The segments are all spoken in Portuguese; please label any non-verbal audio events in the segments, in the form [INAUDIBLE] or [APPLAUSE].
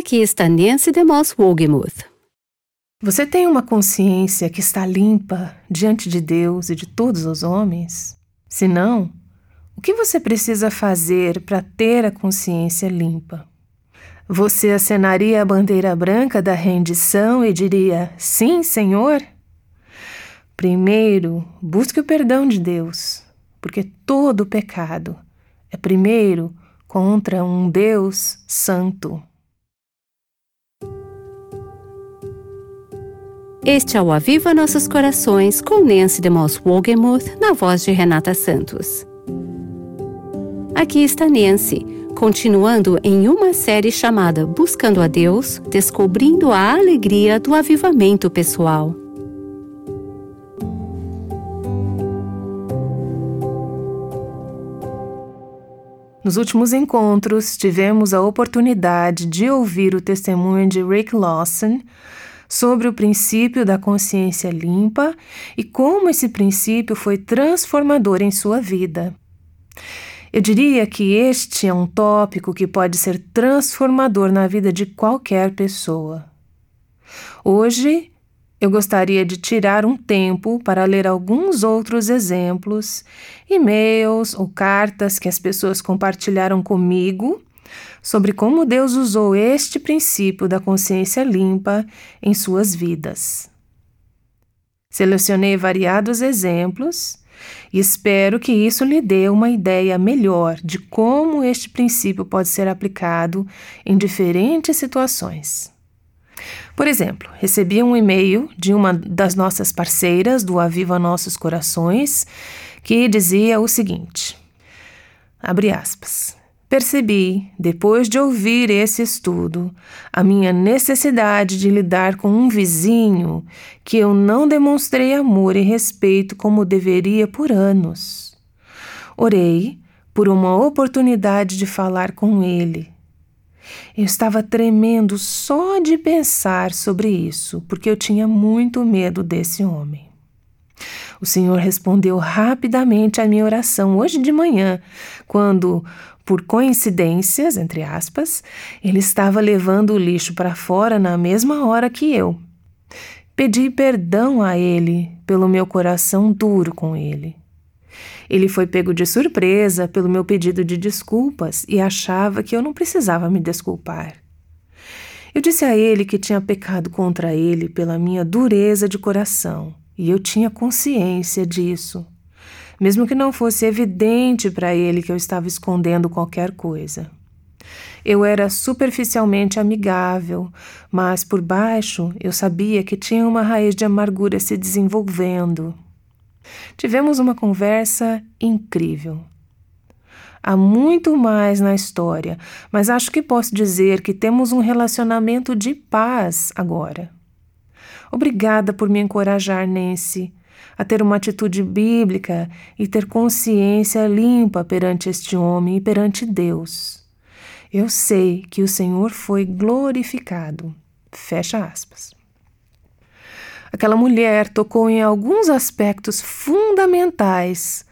Aqui está Nancy DeMoss Wogemuth. Você tem uma consciência que está limpa diante de Deus e de todos os homens? Se não, o que você precisa fazer para ter a consciência limpa? Você acenaria a bandeira branca da rendição e diria: Sim, Senhor? Primeiro, busque o perdão de Deus, porque todo pecado é primeiro contra um Deus santo. Este é o Aviva Nossos Corações com Nancy DeMoss Wogemuth na voz de Renata Santos. Aqui está Nancy continuando em uma série chamada Buscando a Deus, descobrindo a alegria do avivamento pessoal. Nos últimos encontros, tivemos a oportunidade de ouvir o testemunho de Rick Lawson sobre o princípio da consciência limpa e como esse princípio foi transformador em sua vida. Eu diria que este é um tópico que pode ser transformador na vida de qualquer pessoa. Hoje, eu gostaria de tirar um tempo para ler alguns outros exemplos, e-mails ou cartas que as pessoas compartilharam comigo sobre como Deus usou este princípio da consciência limpa em suas vidas. Selecionei variados exemplos e espero que isso lhe dê uma ideia melhor de como este princípio pode ser aplicado em diferentes situações. Por exemplo, recebi um e-mail de uma das nossas parceiras do Aviva Nossos Corações que dizia o seguinte: abre aspas. Percebi, depois de ouvir esse estudo, a minha necessidade de lidar com um vizinho que eu não demonstrei amor e respeito como deveria por anos. Orei por uma oportunidade de falar com ele. Eu estava tremendo só de pensar sobre isso, porque eu tinha muito medo desse homem. O Senhor respondeu rapidamente à minha oração hoje de manhã, quando, por coincidências, entre aspas, ele estava levando o lixo para fora na mesma hora que eu. Pedi perdão a ele pelo meu coração duro com ele. Ele foi pego de surpresa pelo meu pedido de desculpas e achava que eu não precisava me desculpar. Eu disse a ele que tinha pecado contra ele pela minha dureza de coração e eu tinha consciência disso mesmo que não fosse evidente para ele que eu estava escondendo qualquer coisa. Eu era superficialmente amigável, mas por baixo eu sabia que tinha uma raiz de amargura se desenvolvendo. Tivemos uma conversa incrível. Há muito mais na história, mas acho que posso dizer que temos um relacionamento de paz agora. Obrigada por me encorajar, Nancy a ter uma atitude bíblica e ter consciência limpa perante este homem e perante Deus. Eu sei que o Senhor foi glorificado. Fecha aspas. Aquela mulher tocou em alguns aspectos fundamentais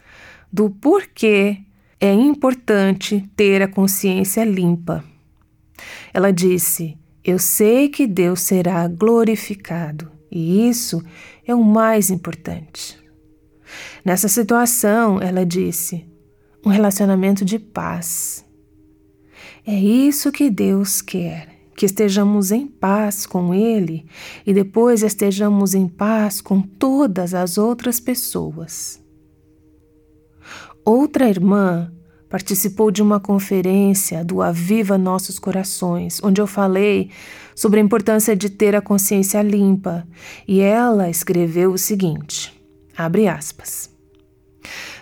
do porquê é importante ter a consciência limpa. Ela disse: Eu sei que Deus será glorificado. E isso é o mais importante. Nessa situação, ela disse, um relacionamento de paz. É isso que Deus quer, que estejamos em paz com Ele e depois estejamos em paz com todas as outras pessoas. Outra irmã participou de uma conferência do Aviva Nossos Corações, onde eu falei sobre a importância de ter a consciência limpa, e ela escreveu o seguinte: abre aspas.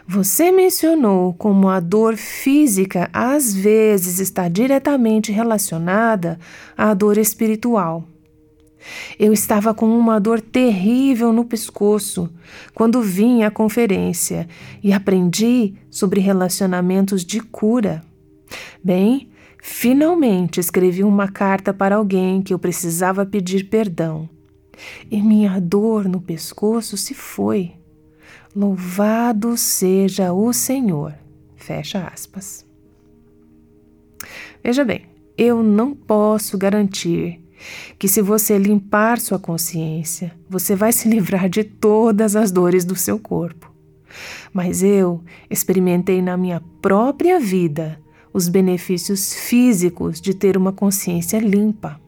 Você mencionou como a dor física às vezes está diretamente relacionada à dor espiritual. Eu estava com uma dor terrível no pescoço quando vim à conferência e aprendi sobre relacionamentos de cura. Bem, finalmente escrevi uma carta para alguém que eu precisava pedir perdão. E minha dor no pescoço se foi. Louvado seja o Senhor. Fecha aspas. Veja bem, eu não posso garantir que, se você limpar sua consciência, você vai se livrar de todas as dores do seu corpo. Mas eu experimentei na minha própria vida os benefícios físicos de ter uma consciência limpa.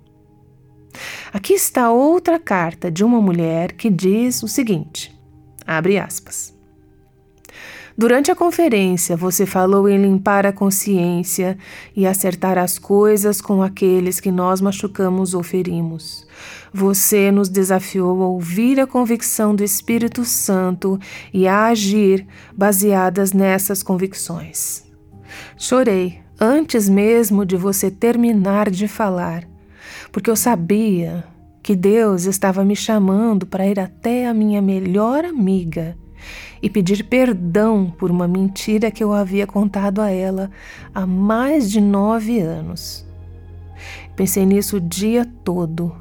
Aqui está outra carta de uma mulher que diz o seguinte: abre aspas. Durante a conferência, você falou em limpar a consciência e acertar as coisas com aqueles que nós machucamos ou ferimos. Você nos desafiou a ouvir a convicção do Espírito Santo e a agir baseadas nessas convicções. Chorei antes mesmo de você terminar de falar, porque eu sabia que Deus estava me chamando para ir até a minha melhor amiga e pedir perdão por uma mentira que eu havia contado a ela há mais de nove anos. Pensei nisso o dia todo.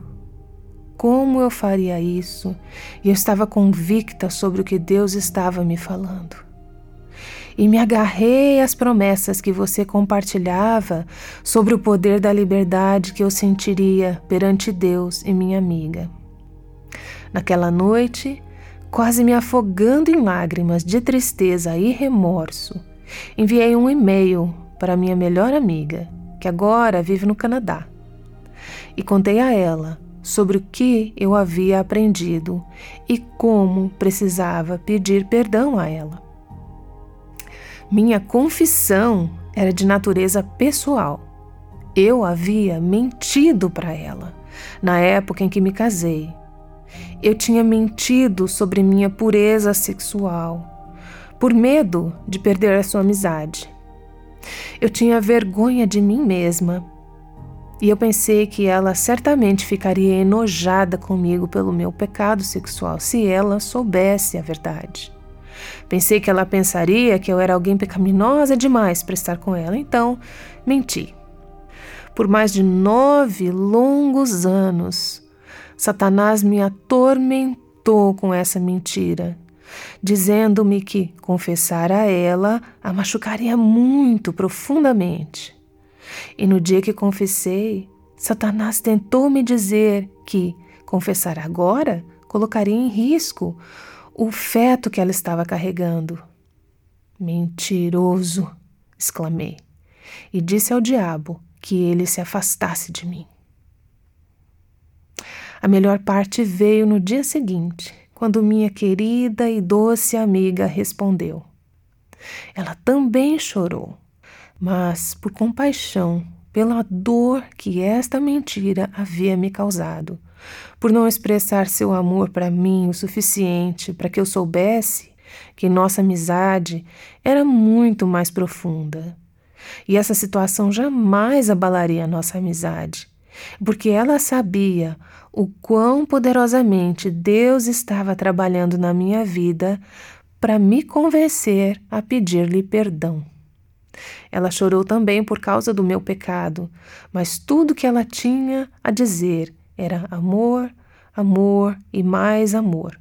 Como eu faria isso? E eu estava convicta sobre o que Deus estava me falando. E me agarrei às promessas que você compartilhava sobre o poder da liberdade que eu sentiria perante Deus e minha amiga. Naquela noite, quase me afogando em lágrimas de tristeza e remorso, enviei um e-mail para minha melhor amiga, que agora vive no Canadá, e contei a ela sobre o que eu havia aprendido e como precisava pedir perdão a ela. Minha confissão era de natureza pessoal. Eu havia mentido para ela na época em que me casei eu tinha mentido sobre minha pureza sexual, por medo de perder a sua amizade. Eu tinha vergonha de mim mesma e eu pensei que ela certamente ficaria enojada comigo pelo meu pecado sexual se ela soubesse a verdade. Pensei que ela pensaria que eu era alguém pecaminosa demais para estar com ela, então menti. Por mais de nove longos anos, Satanás me atormentou com essa mentira, dizendo-me que confessar a ela a machucaria muito profundamente. E no dia que confessei, Satanás tentou me dizer que confessar agora colocaria em risco o feto que ela estava carregando. Mentiroso! exclamei, e disse ao diabo que ele se afastasse de mim. A melhor parte veio no dia seguinte, quando minha querida e doce amiga respondeu. Ela também chorou, mas por compaixão pela dor que esta mentira havia me causado, por não expressar seu amor para mim o suficiente para que eu soubesse que nossa amizade era muito mais profunda. E essa situação jamais abalaria nossa amizade, porque ela sabia o quão poderosamente Deus estava trabalhando na minha vida para me convencer a pedir-lhe perdão. Ela chorou também por causa do meu pecado, mas tudo que ela tinha a dizer era amor, amor e mais amor.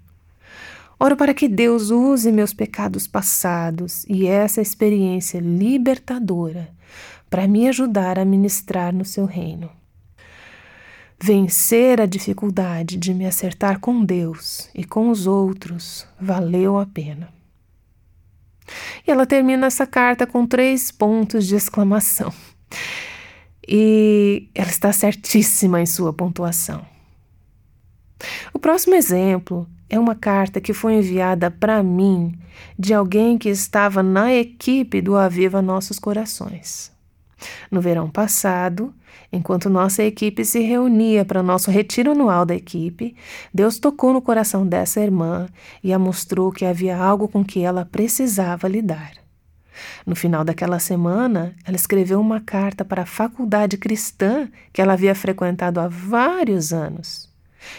Oro para que Deus use meus pecados passados e essa experiência libertadora para me ajudar a ministrar no seu reino. Vencer a dificuldade de me acertar com Deus e com os outros valeu a pena. E ela termina essa carta com três pontos de exclamação. E ela está certíssima em sua pontuação. O próximo exemplo é uma carta que foi enviada para mim de alguém que estava na equipe do Aviva Nossos Corações. No verão passado, enquanto nossa equipe se reunia para nosso retiro anual da equipe, Deus tocou no coração dessa irmã e a mostrou que havia algo com que ela precisava lidar. No final daquela semana, ela escreveu uma carta para a faculdade cristã que ela havia frequentado há vários anos.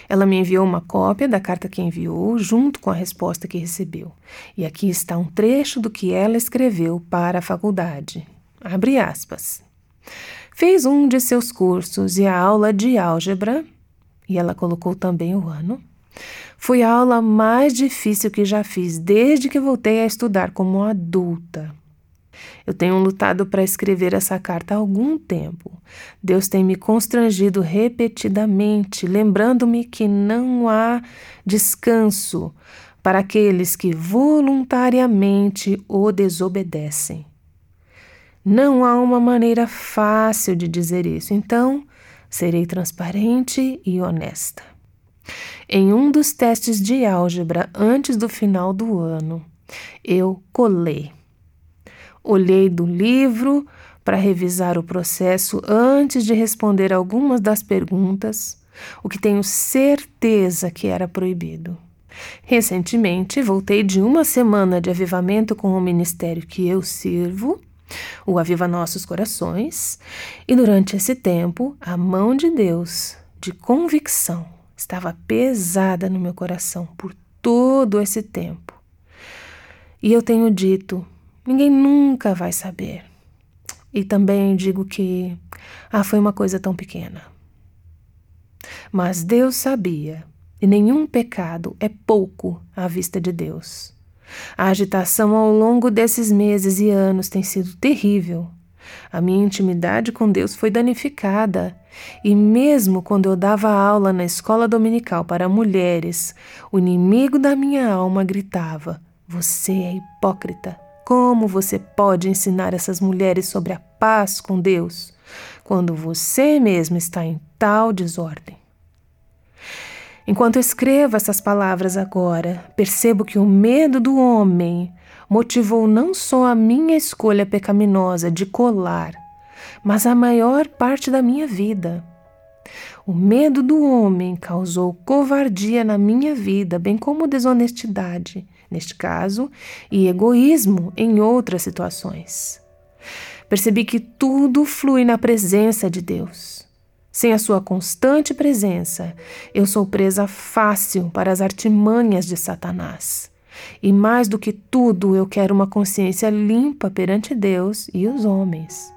Ela me enviou uma cópia da carta que enviou, junto com a resposta que recebeu. E aqui está um trecho do que ela escreveu para a faculdade. Abre aspas. Fez um de seus cursos e a aula de álgebra, e ela colocou também o ano, foi a aula mais difícil que já fiz desde que voltei a estudar como adulta. Eu tenho lutado para escrever essa carta há algum tempo. Deus tem me constrangido repetidamente, lembrando-me que não há descanso para aqueles que voluntariamente o desobedecem. Não há uma maneira fácil de dizer isso, então serei transparente e honesta. Em um dos testes de álgebra antes do final do ano, eu colei. Olhei do livro para revisar o processo antes de responder algumas das perguntas, o que tenho certeza que era proibido. Recentemente, voltei de uma semana de avivamento com o ministério que eu sirvo, o Aviva Nossos Corações, e durante esse tempo, a mão de Deus, de convicção, estava pesada no meu coração por todo esse tempo. E eu tenho dito: ninguém nunca vai saber. E também digo que, ah, foi uma coisa tão pequena. Mas Deus sabia, e nenhum pecado é pouco à vista de Deus. A agitação ao longo desses meses e anos tem sido terrível. A minha intimidade com Deus foi danificada, e mesmo quando eu dava aula na escola dominical para mulheres, o inimigo da minha alma gritava: Você é hipócrita. Como você pode ensinar essas mulheres sobre a paz com Deus quando você mesmo está em tal desordem? Enquanto escrevo essas palavras agora, percebo que o medo do homem motivou não só a minha escolha pecaminosa de colar, mas a maior parte da minha vida. O medo do homem causou covardia na minha vida, bem como desonestidade, neste caso, e egoísmo em outras situações. Percebi que tudo flui na presença de Deus. Sem a sua constante presença, eu sou presa fácil para as artimanhas de Satanás. E mais do que tudo, eu quero uma consciência limpa perante Deus e os homens.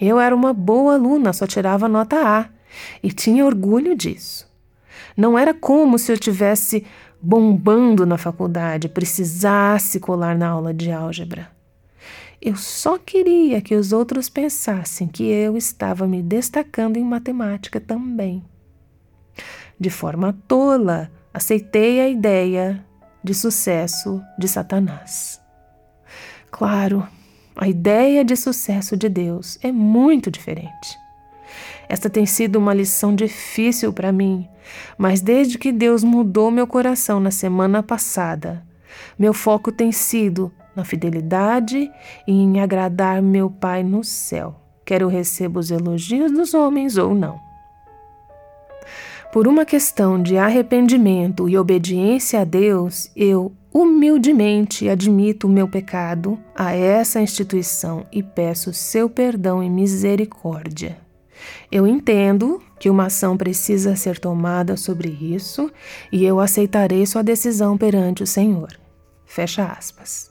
Eu era uma boa aluna, só tirava nota A e tinha orgulho disso. Não era como se eu tivesse bombando na faculdade, precisasse colar na aula de álgebra. Eu só queria que os outros pensassem que eu estava me destacando em matemática também. De forma tola, aceitei a ideia de sucesso de Satanás. Claro, a ideia de sucesso de Deus é muito diferente. Esta tem sido uma lição difícil para mim, mas desde que Deus mudou meu coração na semana passada, meu foco tem sido na fidelidade e em agradar meu Pai no céu, quer eu receba os elogios dos homens ou não. Por uma questão de arrependimento e obediência a Deus, eu humildemente admito o meu pecado a essa instituição e peço seu perdão e misericórdia. Eu entendo que uma ação precisa ser tomada sobre isso e eu aceitarei sua decisão perante o Senhor. Fecha aspas.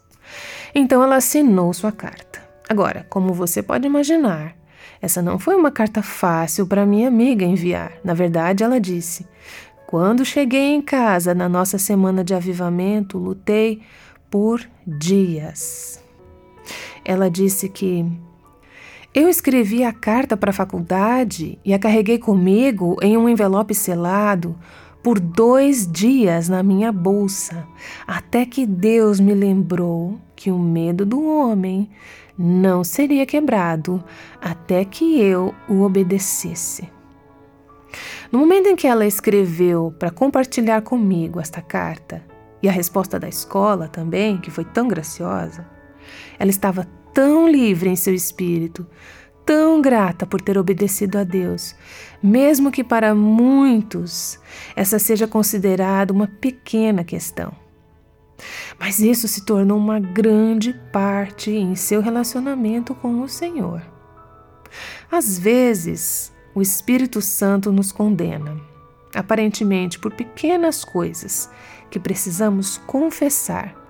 Então ela assinou sua carta. Agora, como você pode imaginar, essa não foi uma carta fácil para minha amiga enviar. Na verdade, ela disse: Quando cheguei em casa na nossa semana de avivamento, lutei por dias. Ela disse que eu escrevi a carta para a faculdade e a carreguei comigo em um envelope selado por dois dias na minha bolsa, até que Deus me lembrou que o medo do homem não seria quebrado até que eu o obedecesse. No momento em que ela escreveu para compartilhar comigo esta carta, e a resposta da escola também, que foi tão graciosa, ela estava tão livre em seu espírito, tão grata por ter obedecido a Deus, mesmo que para muitos essa seja considerada uma pequena questão. Mas isso se tornou uma grande parte em seu relacionamento com o Senhor. Às vezes, o Espírito Santo nos condena, aparentemente por pequenas coisas que precisamos confessar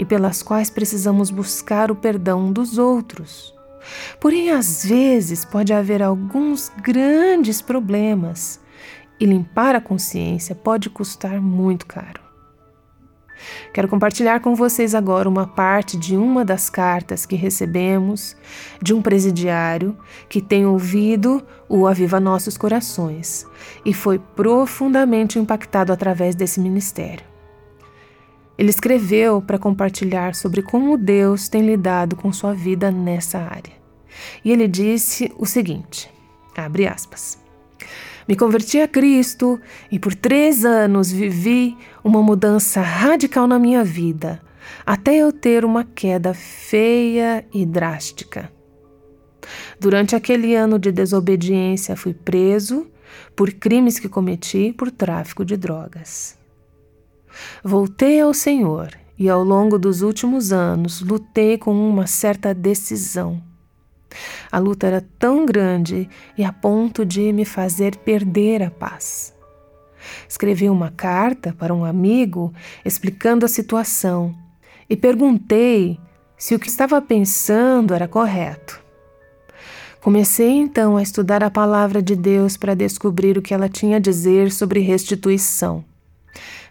e pelas quais precisamos buscar o perdão dos outros. Porém, às vezes pode haver alguns grandes problemas e limpar a consciência pode custar muito caro. Quero compartilhar com vocês agora uma parte de uma das cartas que recebemos de um presidiário que tem ouvido o Aviva Nossos Corações e foi profundamente impactado através desse ministério. Ele escreveu para compartilhar sobre como Deus tem lidado com sua vida nessa área. E ele disse o seguinte: abre aspas. Me converti a Cristo e por três anos vivi uma mudança radical na minha vida, até eu ter uma queda feia e drástica. Durante aquele ano de desobediência, fui preso por crimes que cometi por tráfico de drogas. Voltei ao Senhor e, ao longo dos últimos anos, lutei com uma certa decisão a luta era tão grande e a ponto de me fazer perder a paz. Escrevi uma carta para um amigo explicando a situação e perguntei se o que estava pensando era correto. Comecei então a estudar a palavra de Deus para descobrir o que ela tinha a dizer sobre restituição.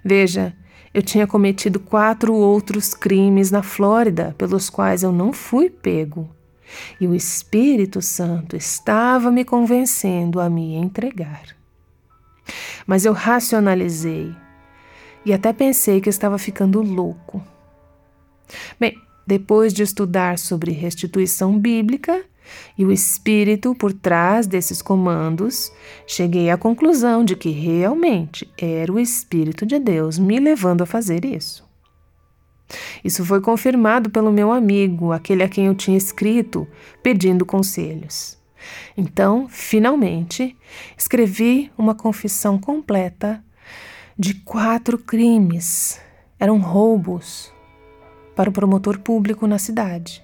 Veja, eu tinha cometido quatro outros crimes na Flórida pelos quais eu não fui pego e o Espírito Santo estava me convencendo a me entregar. Mas eu racionalizei e até pensei que estava ficando louco. Bem, depois de estudar sobre restituição bíblica e o espírito por trás desses comandos, cheguei à conclusão de que realmente era o Espírito de Deus me levando a fazer isso. Isso foi confirmado pelo meu amigo, aquele a quem eu tinha escrito, pedindo conselhos. Então, finalmente, escrevi uma confissão completa de quatro crimes. Eram roubos para o promotor público na cidade.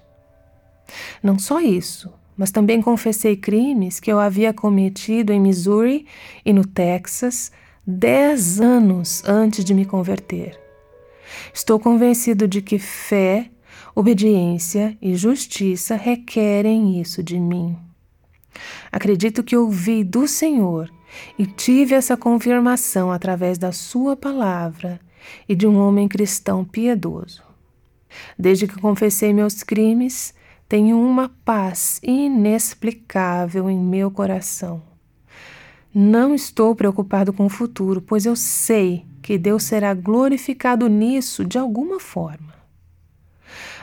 Não só isso, mas também confessei crimes que eu havia cometido em Missouri e no Texas dez anos antes de me converter. Estou convencido de que fé, obediência e justiça requerem isso de mim. Acredito que ouvi do Senhor e tive essa confirmação através da Sua palavra e de um homem cristão piedoso. Desde que confessei meus crimes, tenho uma paz inexplicável em meu coração. Não estou preocupado com o futuro, pois eu sei que Deus será glorificado nisso de alguma forma.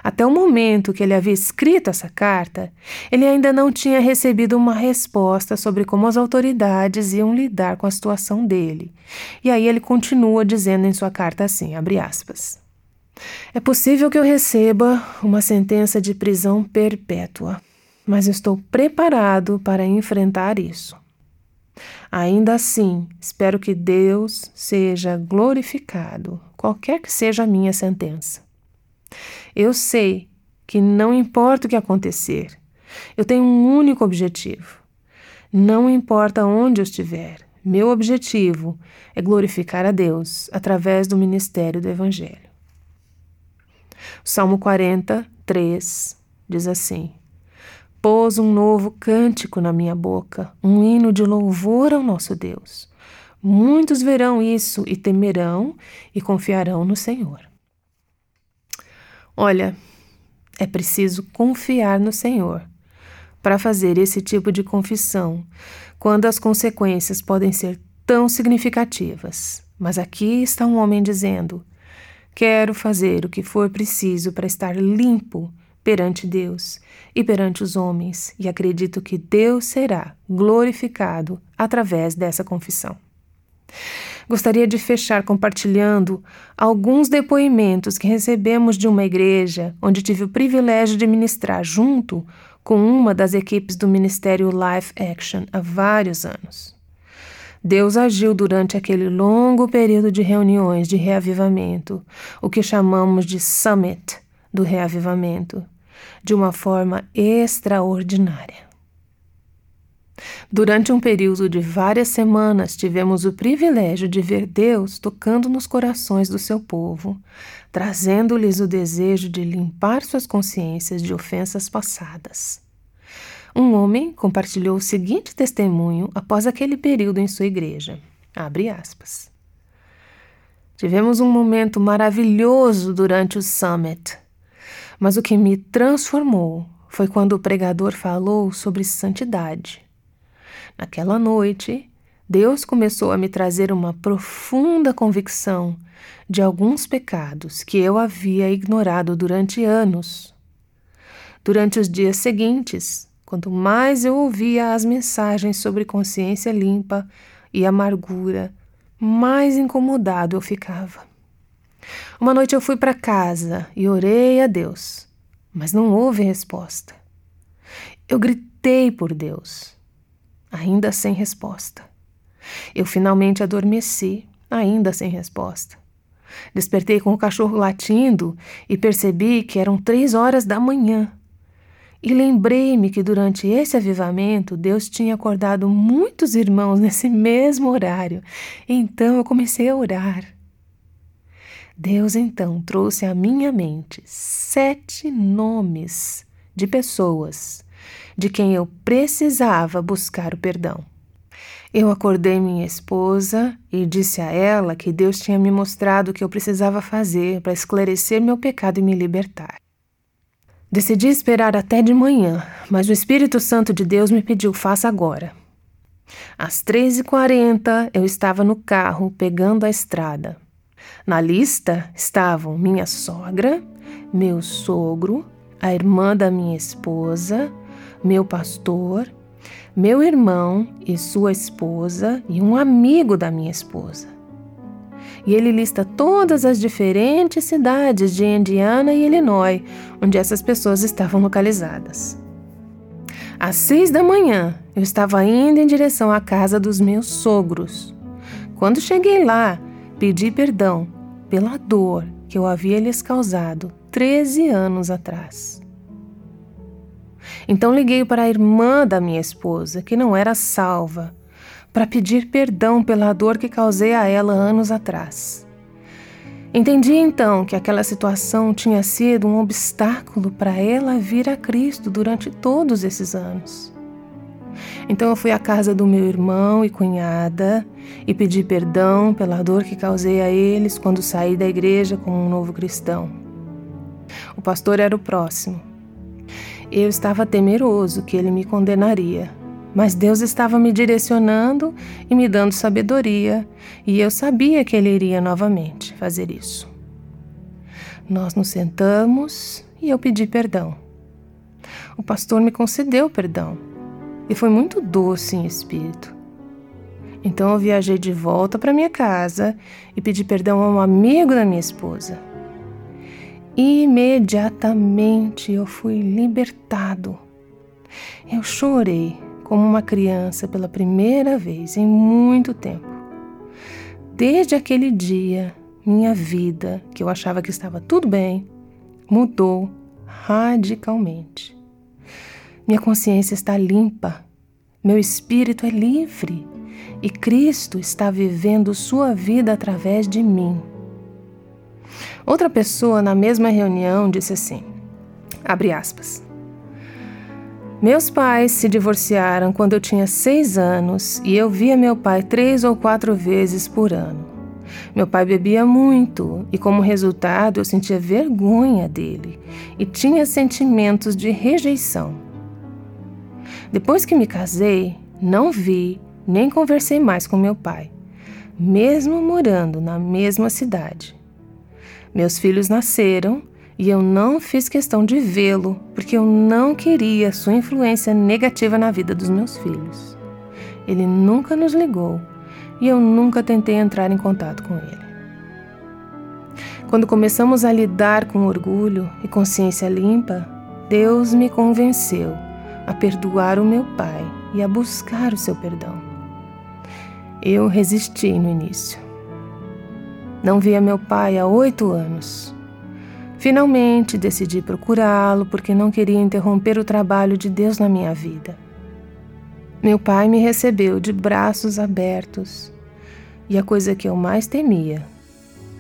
Até o momento que ele havia escrito essa carta, ele ainda não tinha recebido uma resposta sobre como as autoridades iam lidar com a situação dele. E aí ele continua dizendo em sua carta assim, abre aspas: É possível que eu receba uma sentença de prisão perpétua, mas estou preparado para enfrentar isso. Ainda assim, espero que Deus seja glorificado, qualquer que seja a minha sentença. Eu sei que não importa o que acontecer, eu tenho um único objetivo. Não importa onde eu estiver, meu objetivo é glorificar a Deus através do ministério do Evangelho. O Salmo 43 diz assim: pôs um novo cântico na minha boca, um hino de louvor ao nosso Deus. Muitos verão isso e temerão e confiarão no Senhor. Olha, é preciso confiar no Senhor para fazer esse tipo de confissão, quando as consequências podem ser tão significativas. Mas aqui está um homem dizendo: Quero fazer o que for preciso para estar limpo perante Deus e perante os homens, e acredito que Deus será glorificado através dessa confissão. Gostaria de fechar compartilhando alguns depoimentos que recebemos de uma igreja onde tive o privilégio de ministrar junto com uma das equipes do Ministério Life Action há vários anos. Deus agiu durante aquele longo período de reuniões de reavivamento, o que chamamos de Summit do Reavivamento, de uma forma extraordinária. Durante um período de várias semanas, tivemos o privilégio de ver Deus tocando nos corações do seu povo, trazendo-lhes o desejo de limpar suas consciências de ofensas passadas. Um homem compartilhou o seguinte testemunho após aquele período em sua igreja. Abre aspas. Tivemos um momento maravilhoso durante o summit, mas o que me transformou foi quando o pregador falou sobre santidade. Naquela noite, Deus começou a me trazer uma profunda convicção de alguns pecados que eu havia ignorado durante anos. Durante os dias seguintes, quanto mais eu ouvia as mensagens sobre consciência limpa e amargura, mais incomodado eu ficava. Uma noite eu fui para casa e orei a Deus, mas não houve resposta. Eu gritei por Deus, ainda sem resposta. Eu finalmente adormeci, ainda sem resposta. Despertei com o cachorro latindo e percebi que eram três horas da manhã. E lembrei-me que durante esse avivamento Deus tinha acordado muitos irmãos nesse [LAUGHS] mesmo horário. Então eu comecei a orar. Deus então trouxe à minha mente sete nomes de pessoas de quem eu precisava buscar o perdão. Eu acordei minha esposa e disse a ela que Deus tinha me mostrado o que eu precisava fazer para esclarecer meu pecado e me libertar. Decidi esperar até de manhã, mas o Espírito Santo de Deus me pediu: faça agora. Às 3h40 eu estava no carro pegando a estrada. Na lista estavam minha sogra, meu sogro, a irmã da minha esposa, meu pastor meu irmão e sua esposa e um amigo da minha esposa. E ele lista todas as diferentes cidades de Indiana e Illinois onde essas pessoas estavam localizadas. Às seis da manhã, eu estava indo em direção à casa dos meus sogros. Quando cheguei lá, pedi perdão pela dor que eu havia lhes causado 13 anos atrás. Então liguei para a irmã da minha esposa, que não era salva, para pedir perdão pela dor que causei a ela anos atrás. Entendi então que aquela situação tinha sido um obstáculo para ela vir a Cristo durante todos esses anos. Então eu fui à casa do meu irmão e cunhada e pedi perdão pela dor que causei a eles quando saí da igreja como um novo cristão. O pastor era o próximo eu estava temeroso que ele me condenaria, mas Deus estava me direcionando e me dando sabedoria, e eu sabia que ele iria novamente fazer isso. Nós nos sentamos e eu pedi perdão. O pastor me concedeu perdão e foi muito doce em espírito. Então eu viajei de volta para minha casa e pedi perdão a um amigo da minha esposa. Imediatamente eu fui libertado. Eu chorei como uma criança pela primeira vez em muito tempo. Desde aquele dia, minha vida, que eu achava que estava tudo bem, mudou radicalmente. Minha consciência está limpa, meu espírito é livre e Cristo está vivendo sua vida através de mim. Outra pessoa na mesma reunião disse assim: abre aspas. Meus pais se divorciaram quando eu tinha seis anos e eu via meu pai três ou quatro vezes por ano. Meu pai bebia muito e, como resultado, eu sentia vergonha dele e tinha sentimentos de rejeição. Depois que me casei, não vi nem conversei mais com meu pai, mesmo morando na mesma cidade. Meus filhos nasceram e eu não fiz questão de vê-lo porque eu não queria sua influência negativa na vida dos meus filhos. Ele nunca nos ligou e eu nunca tentei entrar em contato com ele. Quando começamos a lidar com orgulho e consciência limpa, Deus me convenceu a perdoar o meu pai e a buscar o seu perdão. Eu resisti no início não via meu pai há oito anos. Finalmente decidi procurá-lo porque não queria interromper o trabalho de Deus na minha vida. Meu pai me recebeu de braços abertos e a coisa que eu mais temia,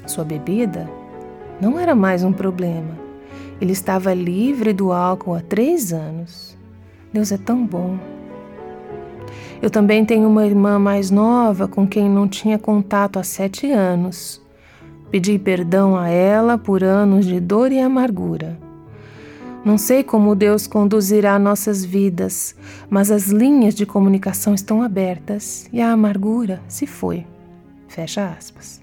sua bebida, não era mais um problema. Ele estava livre do álcool há três anos. Deus é tão bom. Eu também tenho uma irmã mais nova com quem não tinha contato há sete anos Pedi perdão a ela por anos de dor e amargura. Não sei como Deus conduzirá nossas vidas, mas as linhas de comunicação estão abertas e a amargura se foi. Fecha aspas.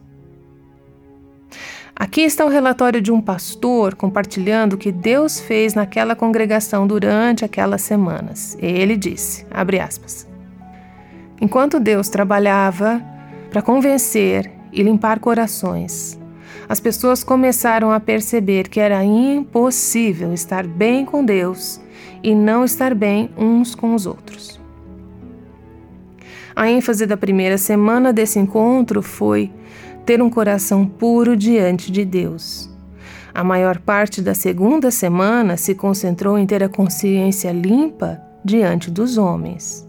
Aqui está o relatório de um pastor compartilhando o que Deus fez naquela congregação durante aquelas semanas. Ele disse, abre aspas, Enquanto Deus trabalhava para convencer e limpar corações, as pessoas começaram a perceber que era impossível estar bem com Deus e não estar bem uns com os outros. A ênfase da primeira semana desse encontro foi ter um coração puro diante de Deus. A maior parte da segunda semana se concentrou em ter a consciência limpa diante dos homens.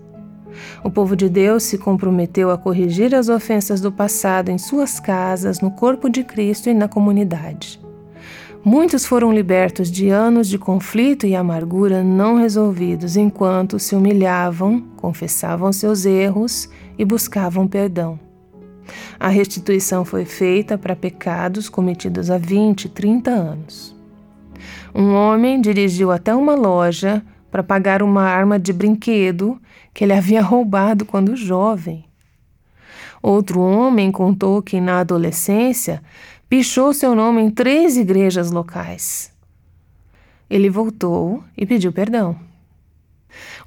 O povo de Deus se comprometeu a corrigir as ofensas do passado em suas casas, no corpo de Cristo e na comunidade. Muitos foram libertos de anos de conflito e amargura não resolvidos enquanto se humilhavam, confessavam seus erros e buscavam perdão. A restituição foi feita para pecados cometidos há 20, 30 anos. Um homem dirigiu até uma loja para pagar uma arma de brinquedo que ele havia roubado quando jovem. Outro homem contou que na adolescência pichou seu nome em três igrejas locais. Ele voltou e pediu perdão.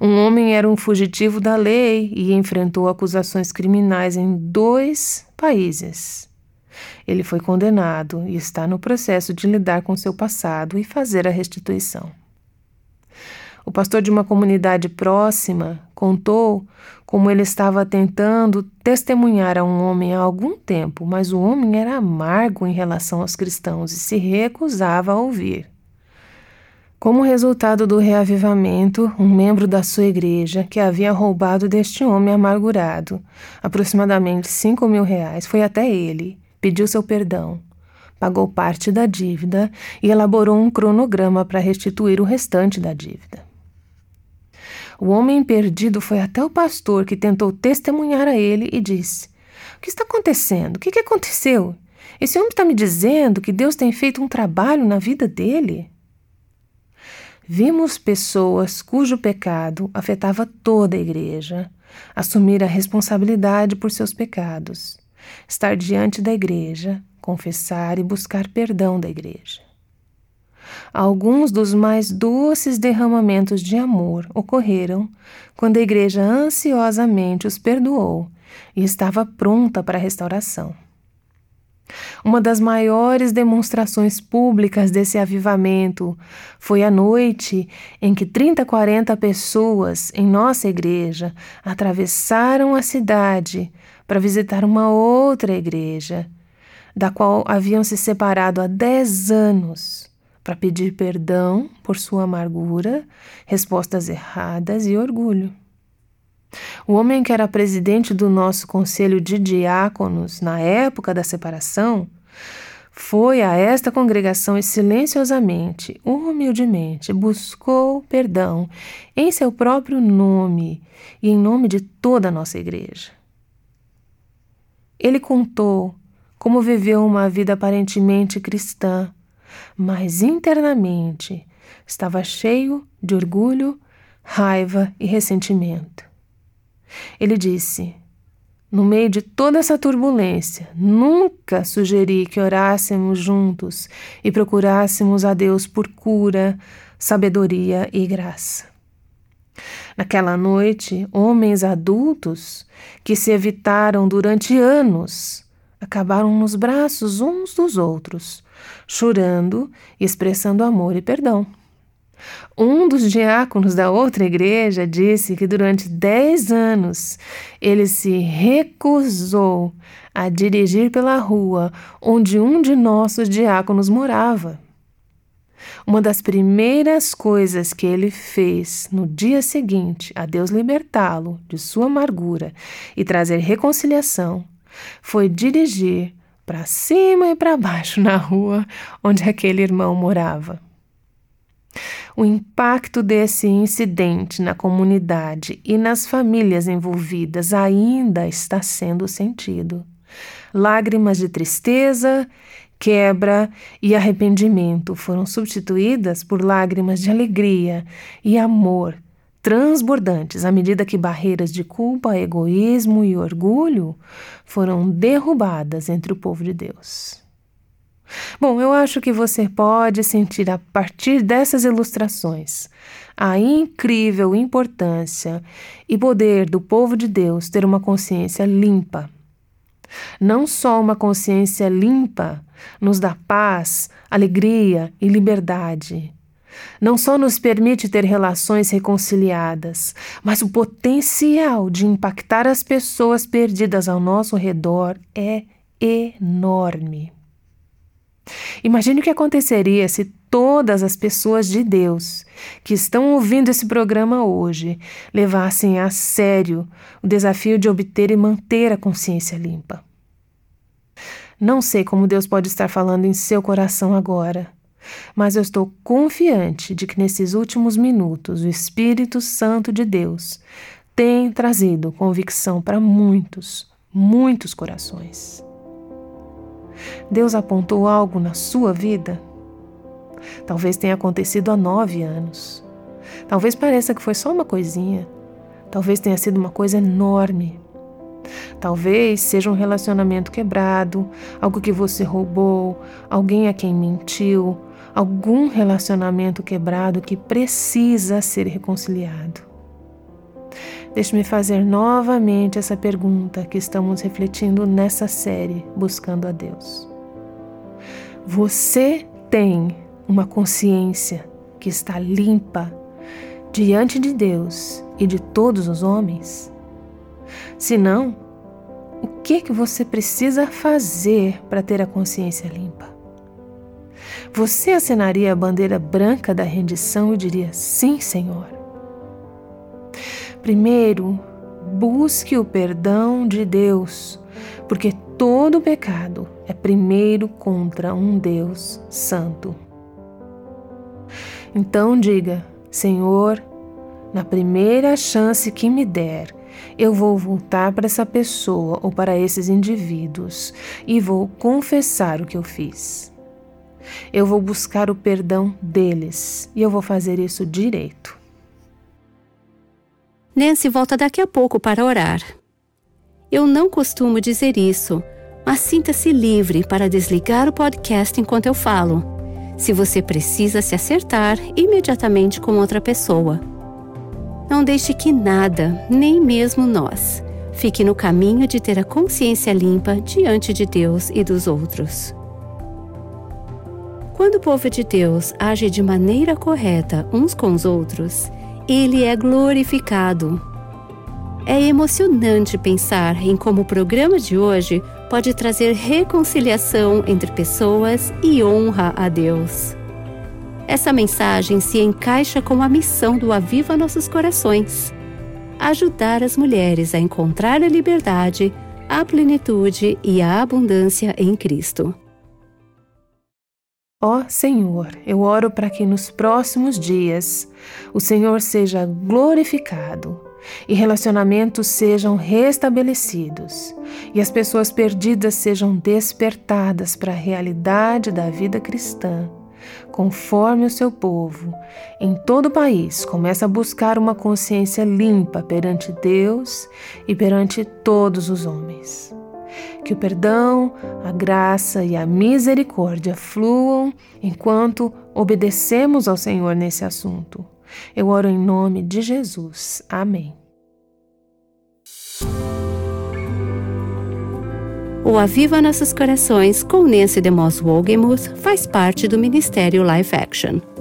Um homem era um fugitivo da lei e enfrentou acusações criminais em dois países. Ele foi condenado e está no processo de lidar com seu passado e fazer a restituição. O pastor de uma comunidade próxima contou como ele estava tentando testemunhar a um homem há algum tempo, mas o homem era amargo em relação aos cristãos e se recusava a ouvir. Como resultado do reavivamento, um membro da sua igreja, que havia roubado deste homem amargurado aproximadamente cinco mil reais, foi até ele, pediu seu perdão, pagou parte da dívida e elaborou um cronograma para restituir o restante da dívida. O homem perdido foi até o pastor que tentou testemunhar a ele e disse: O que está acontecendo? O que, que aconteceu? Esse homem está me dizendo que Deus tem feito um trabalho na vida dele? Vimos pessoas cujo pecado afetava toda a igreja assumir a responsabilidade por seus pecados, estar diante da igreja, confessar e buscar perdão da igreja. Alguns dos mais doces derramamentos de amor ocorreram quando a igreja ansiosamente os perdoou e estava pronta para a restauração. Uma das maiores demonstrações públicas desse avivamento foi a noite em que 30, 40 pessoas em nossa igreja atravessaram a cidade para visitar uma outra igreja, da qual haviam se separado há 10 anos para pedir perdão por sua amargura, respostas erradas e orgulho. O homem que era presidente do nosso conselho de diáconos na época da separação foi a esta congregação e silenciosamente, humildemente, buscou perdão em seu próprio nome e em nome de toda a nossa igreja. Ele contou como viveu uma vida aparentemente cristã, mas internamente estava cheio de orgulho, raiva e ressentimento. Ele disse: No meio de toda essa turbulência, nunca sugeri que orássemos juntos e procurássemos a Deus por cura, sabedoria e graça. Naquela noite, homens adultos que se evitaram durante anos acabaram nos braços uns dos outros, chorando expressando amor e perdão. Um dos diáconos da outra igreja disse que durante dez anos ele se recusou a dirigir pela rua onde um de nossos diáconos morava. Uma das primeiras coisas que ele fez no dia seguinte a Deus libertá-lo de sua amargura e trazer reconciliação foi dirigir para cima e para baixo na rua onde aquele irmão morava. O impacto desse incidente na comunidade e nas famílias envolvidas ainda está sendo sentido. Lágrimas de tristeza, quebra e arrependimento foram substituídas por lágrimas de alegria e amor transbordantes à medida que barreiras de culpa, egoísmo e orgulho foram derrubadas entre o povo de Deus. Bom, eu acho que você pode sentir a partir dessas ilustrações a incrível importância e poder do povo de Deus ter uma consciência limpa. Não só uma consciência limpa nos dá paz, alegria e liberdade. Não só nos permite ter relações reconciliadas, mas o potencial de impactar as pessoas perdidas ao nosso redor é enorme. Imagine o que aconteceria se todas as pessoas de Deus que estão ouvindo esse programa hoje levassem a sério o desafio de obter e manter a consciência limpa. Não sei como Deus pode estar falando em seu coração agora, mas eu estou confiante de que nesses últimos minutos o Espírito Santo de Deus tem trazido convicção para muitos, muitos corações. Deus apontou algo na sua vida? Talvez tenha acontecido há nove anos. Talvez pareça que foi só uma coisinha. Talvez tenha sido uma coisa enorme. Talvez seja um relacionamento quebrado, algo que você roubou, alguém a quem mentiu, algum relacionamento quebrado que precisa ser reconciliado. Deixe-me fazer novamente essa pergunta que estamos refletindo nessa série Buscando a Deus. Você tem uma consciência que está limpa diante de Deus e de todos os homens? Se não, o que que você precisa fazer para ter a consciência limpa? Você acenaria a bandeira branca da rendição e diria: Sim, Senhor. Primeiro, busque o perdão de Deus, porque todo pecado é primeiro contra um Deus santo. Então diga: Senhor, na primeira chance que me der, eu vou voltar para essa pessoa ou para esses indivíduos e vou confessar o que eu fiz. Eu vou buscar o perdão deles e eu vou fazer isso direito. Nancy volta daqui a pouco para orar. Eu não costumo dizer isso, mas sinta-se livre para desligar o podcast enquanto eu falo, se você precisa se acertar imediatamente com outra pessoa. Não deixe que nada, nem mesmo nós, fique no caminho de ter a consciência limpa diante de Deus e dos outros. Quando o povo de Deus age de maneira correta uns com os outros, ele é glorificado. É emocionante pensar em como o programa de hoje pode trazer reconciliação entre pessoas e honra a Deus. Essa mensagem se encaixa com a missão do Aviva Nossos Corações ajudar as mulheres a encontrar a liberdade, a plenitude e a abundância em Cristo. Ó oh, Senhor, eu oro para que nos próximos dias o Senhor seja glorificado e relacionamentos sejam restabelecidos e as pessoas perdidas sejam despertadas para a realidade da vida cristã, conforme o seu povo em todo o país começa a buscar uma consciência limpa perante Deus e perante todos os homens. Que o perdão, a graça e a misericórdia fluam enquanto obedecemos ao Senhor nesse assunto. Eu oro em nome de Jesus. Amém. O Aviva Nossos Corações com Nancy DeMoss Wogemuth faz parte do Ministério Life Action.